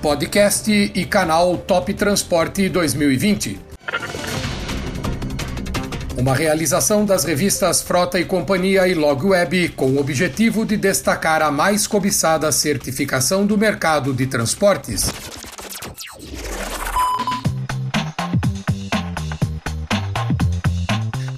podcast e canal Top Transporte 2020. Uma realização das revistas Frota e Companhia e Log Web com o objetivo de destacar a mais cobiçada certificação do mercado de transportes.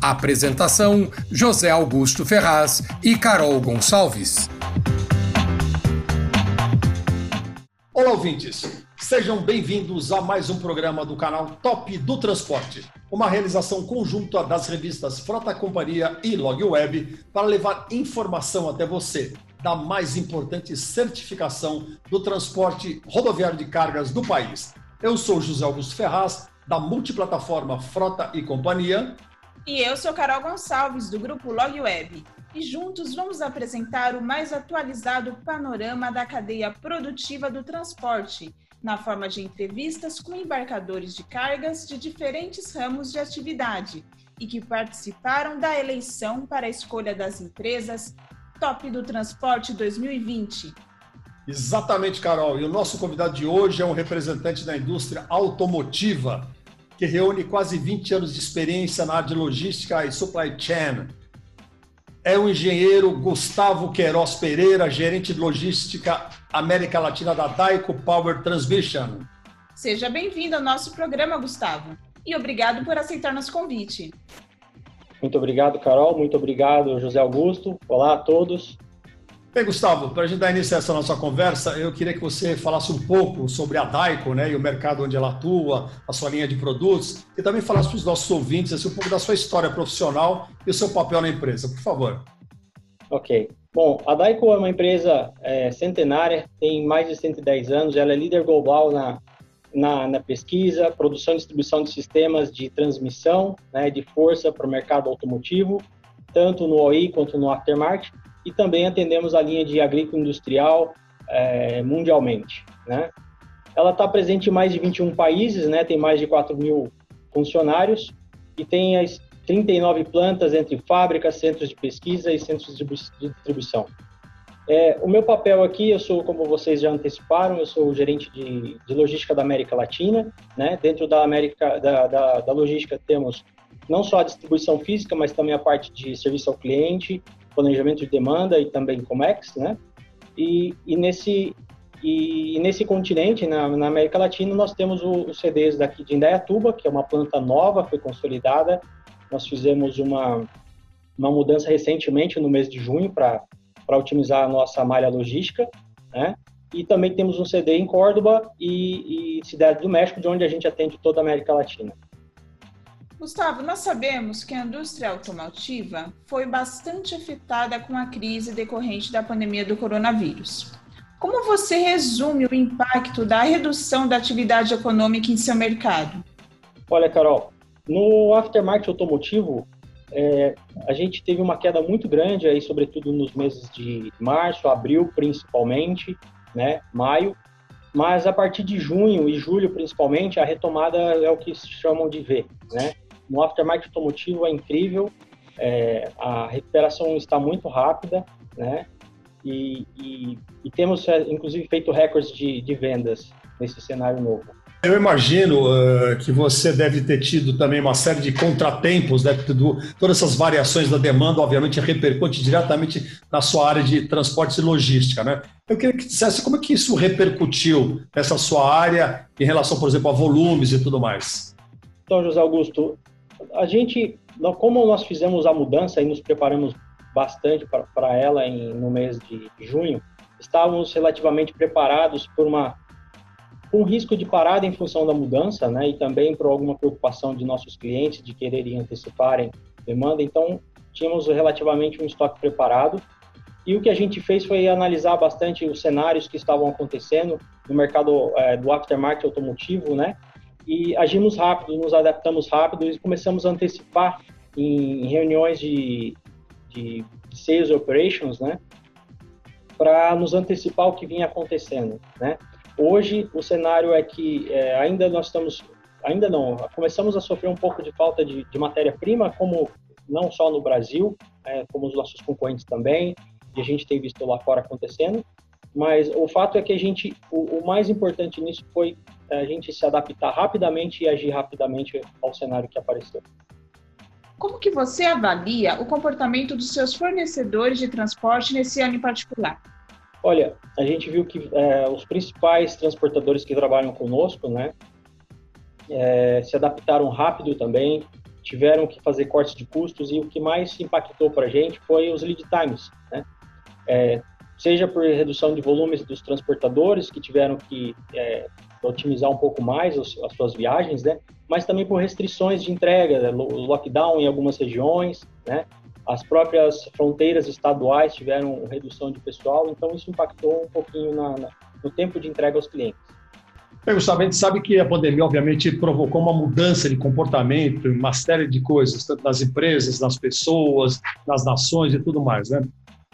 Apresentação: José Augusto Ferraz e Carol Gonçalves. Ouvintes! Sejam bem-vindos a mais um programa do canal Top do Transporte, uma realização conjunta das revistas Frota Companhia e Log Web para levar informação até você da mais importante certificação do transporte rodoviário de cargas do país. Eu sou José Augusto Ferraz, da multiplataforma Frota e Companhia, e eu sou Carol Gonçalves, do grupo Log Web. E juntos vamos apresentar o mais atualizado panorama da cadeia produtiva do transporte, na forma de entrevistas com embarcadores de cargas de diferentes ramos de atividade e que participaram da eleição para a escolha das empresas Top do Transporte 2020. Exatamente, Carol. E o nosso convidado de hoje é um representante da indústria automotiva que reúne quase 20 anos de experiência na área de logística e supply chain. É o engenheiro Gustavo Queiroz Pereira, gerente de logística América Latina da Daico Power Transmission. Seja bem-vindo ao nosso programa, Gustavo, e obrigado por aceitar nosso convite. Muito obrigado, Carol. Muito obrigado, José Augusto. Olá a todos. Bem, Gustavo, para a gente dar início a essa nossa conversa, eu queria que você falasse um pouco sobre a Daico né, e o mercado onde ela atua, a sua linha de produtos, e também falasse para os nossos ouvintes assim, um pouco da sua história profissional e o seu papel na empresa, por favor. Ok. Bom, a Daico é uma empresa é, centenária, tem mais de 110 anos, ela é líder global na, na, na pesquisa, produção e distribuição de sistemas de transmissão, né, de força para o mercado automotivo, tanto no OI quanto no aftermarket e também atendemos a linha de agroindustrial é, mundialmente. Né? Ela está presente em mais de 21 países, né? tem mais de 4 mil funcionários e tem as 39 plantas entre fábricas, centros de pesquisa e centros de distribuição. É, o meu papel aqui, eu sou, como vocês já anteciparam, eu sou o gerente de, de logística da América Latina. Né? Dentro da América da, da, da logística temos não só a distribuição física, mas também a parte de serviço ao cliente, planejamento de demanda e também Comex, né? E, e nesse e nesse continente, na, na, América Latina, nós temos os CDs daqui de Indaiatuba, que é uma planta nova, foi consolidada. Nós fizemos uma, uma mudança recentemente, no mês de junho, para otimizar a nossa malha logística, né? E também temos um CD em Córdoba e, e Cidade do México, de onde a gente atende toda a América Latina. Gustavo, nós sabemos que a indústria automotiva foi bastante afetada com a crise decorrente da pandemia do coronavírus. Como você resume o impacto da redução da atividade econômica em seu mercado? Olha, Carol, no aftermarket automotivo, é, a gente teve uma queda muito grande, aí, sobretudo nos meses de março, abril principalmente, né, maio, mas a partir de junho e julho principalmente, a retomada é o que chamam de V, né? No aftermarket automotivo é incrível, é, a recuperação está muito rápida, né? E, e, e temos, é, inclusive, feito recordes de, de vendas nesse cenário novo. Eu imagino uh, que você deve ter tido também uma série de contratempos, né? Do, todas essas variações da demanda, obviamente, repercute diretamente na sua área de transportes e logística, né? Eu queria que dissesse como é que isso repercutiu nessa sua área em relação, por exemplo, a volumes e tudo mais. Então, José Augusto, a gente, como nós fizemos a mudança e nos preparamos bastante para ela em, no mês de junho, estávamos relativamente preparados por uma um risco de parada em função da mudança, né, e também por alguma preocupação de nossos clientes de quererem anteciparem demanda. Então, tínhamos relativamente um estoque preparado. E o que a gente fez foi analisar bastante os cenários que estavam acontecendo no mercado é, do aftermarket automotivo, né, e agimos rápido, nos adaptamos rápido e começamos a antecipar em reuniões de, de sales operations, né, para nos antecipar o que vinha acontecendo, né. Hoje o cenário é que é, ainda nós estamos, ainda não, começamos a sofrer um pouco de falta de, de matéria-prima, como não só no Brasil, é, como os nossos concorrentes também, e a gente tem visto lá fora acontecendo, mas o fato é que a gente, o, o mais importante nisso foi a gente se adaptar rapidamente e agir rapidamente ao cenário que apareceu. Como que você avalia o comportamento dos seus fornecedores de transporte nesse ano em particular? Olha, a gente viu que é, os principais transportadores que trabalham conosco, né, é, se adaptaram rápido também, tiveram que fazer cortes de custos e o que mais impactou para a gente foi os lead times, né? É, seja por redução de volumes dos transportadores que tiveram que é, otimizar um pouco mais as, as, suas viagens, né? Mas também por restrições de entrega, né? lockdown em algumas regiões, né? As próprias fronteiras estaduais tiveram redução de pessoal, então isso impactou um pouquinho na, na, no tempo de entrega aos clientes. Bem, Gustavo, a gente sabe que a pandemia, obviamente, provocou uma mudança de comportamento, uma série de coisas, tanto nas empresas, nas pessoas, nas nações e tudo mais, né?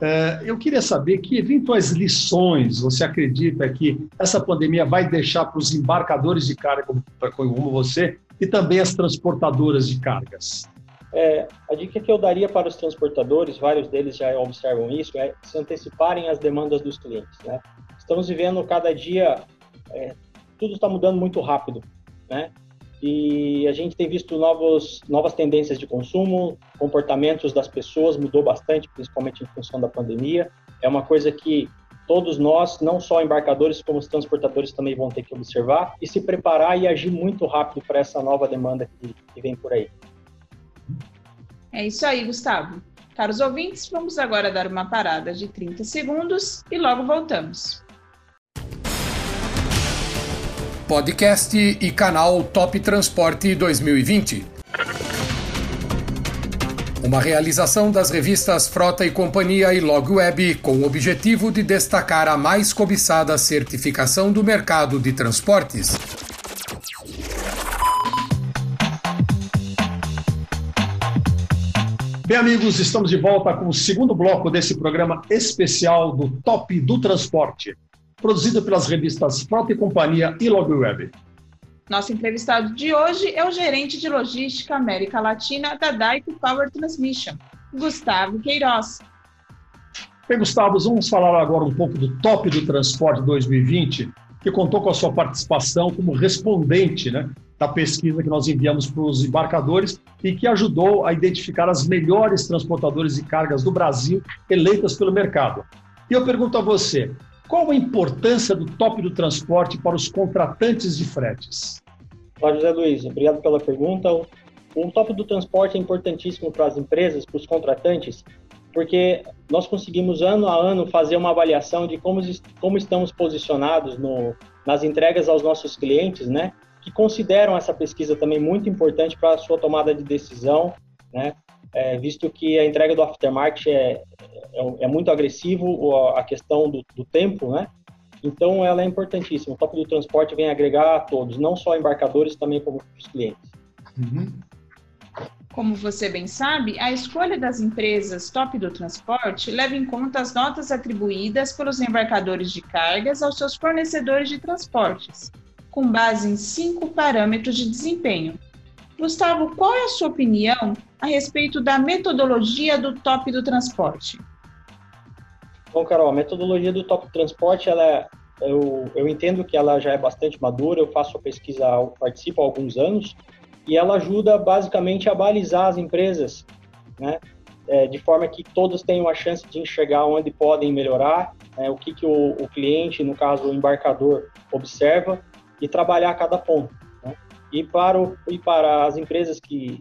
É, eu queria saber que eventuais lições você acredita que essa pandemia vai deixar para os embarcadores de carga, como você, e também as transportadoras de cargas? É, a dica que eu daria para os transportadores, vários deles já observam isso, é se anteciparem às demandas dos clientes. Né? Estamos vivendo cada dia, é, tudo está mudando muito rápido, né? E a gente tem visto novos, novas tendências de consumo, comportamentos das pessoas mudou bastante, principalmente em função da pandemia. É uma coisa que todos nós, não só embarcadores, como os transportadores também vão ter que observar e se preparar e agir muito rápido para essa nova demanda que, que vem por aí. É isso aí, Gustavo. Caros ouvintes, vamos agora dar uma parada de 30 segundos e logo voltamos podcast e canal Top Transporte 2020. Uma realização das revistas Frota e Companhia e Log Web com o objetivo de destacar a mais cobiçada certificação do mercado de transportes. Bem, amigos, estamos de volta com o segundo bloco desse programa especial do Top do Transporte produzido pelas revistas Frota e Companhia e Log Web. Nosso entrevistado de hoje é o gerente de logística América Latina da Daico Power Transmission, Gustavo Queiroz. Bem, Gustavo, vamos falar agora um pouco do Top do Transporte 2020, que contou com a sua participação como respondente né, da pesquisa que nós enviamos para os embarcadores e que ajudou a identificar as melhores transportadoras de cargas do Brasil eleitas pelo mercado. E eu pergunto a você, qual a importância do top do transporte para os contratantes de fretes? Olá, José Luiz, obrigado pela pergunta. O top do transporte é importantíssimo para as empresas, para os contratantes, porque nós conseguimos ano a ano fazer uma avaliação de como, como estamos posicionados no, nas entregas aos nossos clientes, né? Que consideram essa pesquisa também muito importante para a sua tomada de decisão, né? É, visto que a entrega do aftermarket é, é, é muito agressivo a questão do, do, tempo, né? Então ela é importantíssima. O top do transporte vem agregar a todos, não só embarcadores, também como os clientes. Uhum. Como você bem sabe, a escolha das empresas top do transporte leva em conta as notas atribuídas pelos embarcadores de cargas aos seus fornecedores de transportes, com base em cinco parâmetros de desempenho. Gustavo, qual é a sua opinião a respeito da metodologia do top do transporte? Bom, Carol, a metodologia do Top Transporte, ela é, eu, eu entendo que ela já é bastante madura, eu faço a pesquisa, participo há alguns anos, e ela ajuda basicamente a balizar as empresas, né? É, de forma que todos tenham a chance de enxergar onde podem melhorar, né? o que, que o, o, cliente, no caso o embarcador, observa e trabalhar cada ponto. Né? E, para o, e para as empresas que,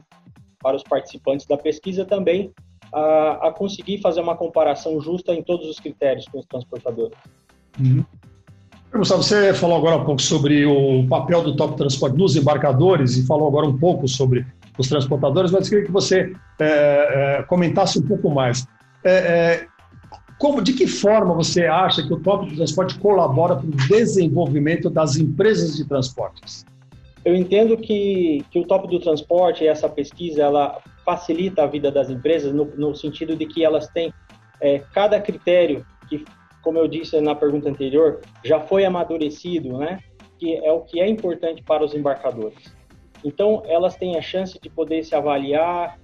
para os participantes da pesquisa também, a, a, conseguir fazer uma comparação justa em todos os critérios com os transportadores. Uhum. Gustavo, você falou agora um pouco sobre o papel do top transporte nos embarcadores e falou agora um pouco sobre os transportadores, mas queria que você é, é, comentasse um pouco mais. É, é como, de que forma você acha que o top do transporte colabora para o desenvolvimento das empresas de transportes? Eu entendo que, que o top do transporte, essa pesquisa, ela facilita a vida das empresas no, no sentido de que elas têm é, cada critério que, como eu disse na pergunta anterior, já foi amadurecido, né? Que é o que é importante para os embarcadores. Então, elas têm a chance de poder se avaliar,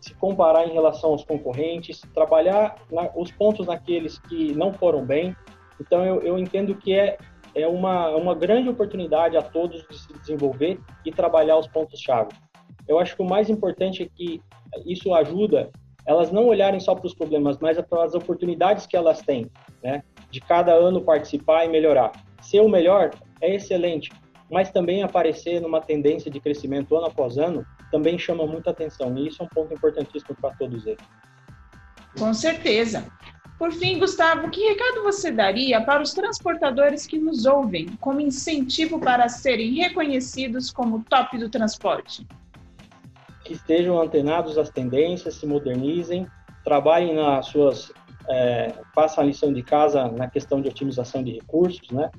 se comparar em relação aos concorrentes, trabalhar na, os pontos naqueles que não foram bem Então, eu, eu entendo que é, é uma, uma grande oportunidade a todos de se desenvolver e trabalhar os pontos-chave. Eu acho que o mais importante é que isso ajuda elas não olharem só para os problemas, mas para as oportunidades que elas têm, né? De cada ano participar e melhorar. Ser o melhor é excelente, mas também aparecer numa tendência de crescimento ano após ano também chama muita atenção, e isso é um ponto importantíssimo para todos eles. Com certeza. Por fim, Gustavo, que recado você daria para os transportadores que nos ouvem como incentivo para serem reconhecidos como top do transporte? Que estejam antenados às tendências, se modernizem, trabalhem nas suas, é, façam a lição de casa na questão de otimização de recursos, né?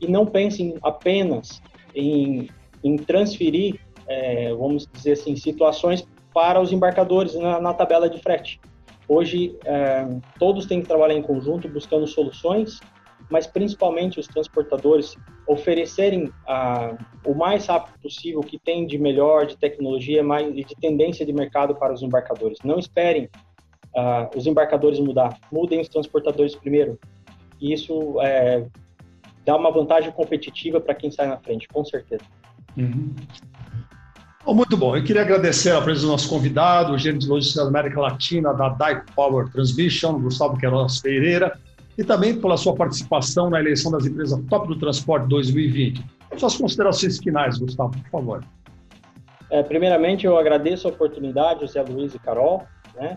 E não pensem apenas em, em transferir, é, vamos dizer assim, situações para os embarcadores na, na tabela de frete. Hoje, é, todos têm que trabalhar em conjunto buscando soluções, mas principalmente os transportadores oferecerem ah, o mais rápido possível o que tem de melhor, de tecnologia mais, e de tendência de mercado para os embarcadores. Não esperem ah, os embarcadores mudar, mudem os transportadores primeiro. E isso é, dá uma vantagem competitiva para quem sai na frente, com certeza. Uhum. Oh, muito bom. Eu queria agradecer a presença do nosso convidado, o gerente de logística da América Latina da Dyke Power Transmission, Gustavo Queiroz Pereira, e também pela sua participação na eleição das empresas Top do Transporte 2020. Suas considerações finais, Gustavo, por favor. É, primeiramente, eu agradeço a oportunidade, José Luiz e Carol, né?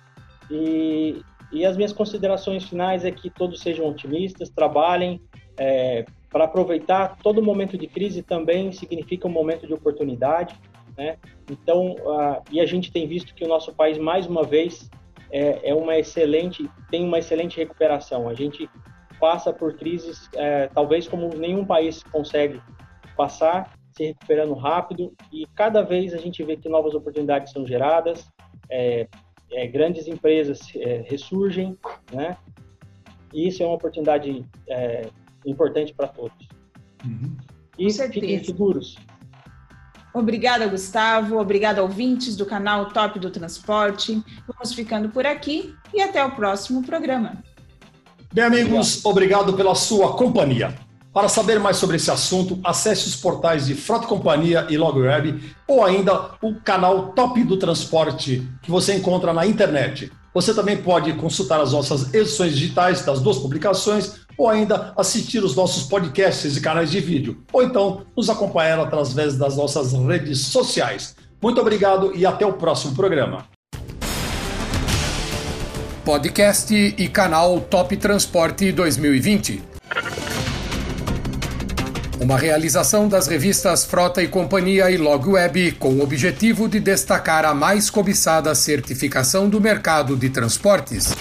E, e as minhas considerações finais é que todos sejam otimistas, trabalhem é, para aproveitar todo momento de crise também significa um momento de oportunidade né? Então, uh, e a gente tem visto que o nosso país, mais uma vez, é, é uma excelente, tem uma excelente recuperação. A gente passa por crises, é, talvez como nenhum país consegue passar, se recuperando rápido, e cada vez a gente vê que novas oportunidades são geradas, é, é, grandes empresas é, ressurgem, né? E isso é uma oportunidade é, importante para todos. Uhum. E fiquem seguros, Obrigada, Gustavo. Obrigada, ouvintes do canal Top do Transporte. Vamos ficando por aqui e até o próximo programa. Bem, amigos, obrigado pela sua companhia. Para saber mais sobre esse assunto, acesse os portais de Frota Companhia e LogWeb ou ainda o canal Top do Transporte que você encontra na internet. Você também pode consultar as nossas edições digitais das duas publicações ou ainda assistir os nossos podcasts e canais de vídeo, ou então nos acompanhar através das nossas redes sociais. Muito obrigado e até o próximo programa. Podcast e canal Top Transporte 2020. Uma realização das revistas Frota e Companhia e Log Web com o objetivo de destacar a mais cobiçada certificação do mercado de transportes.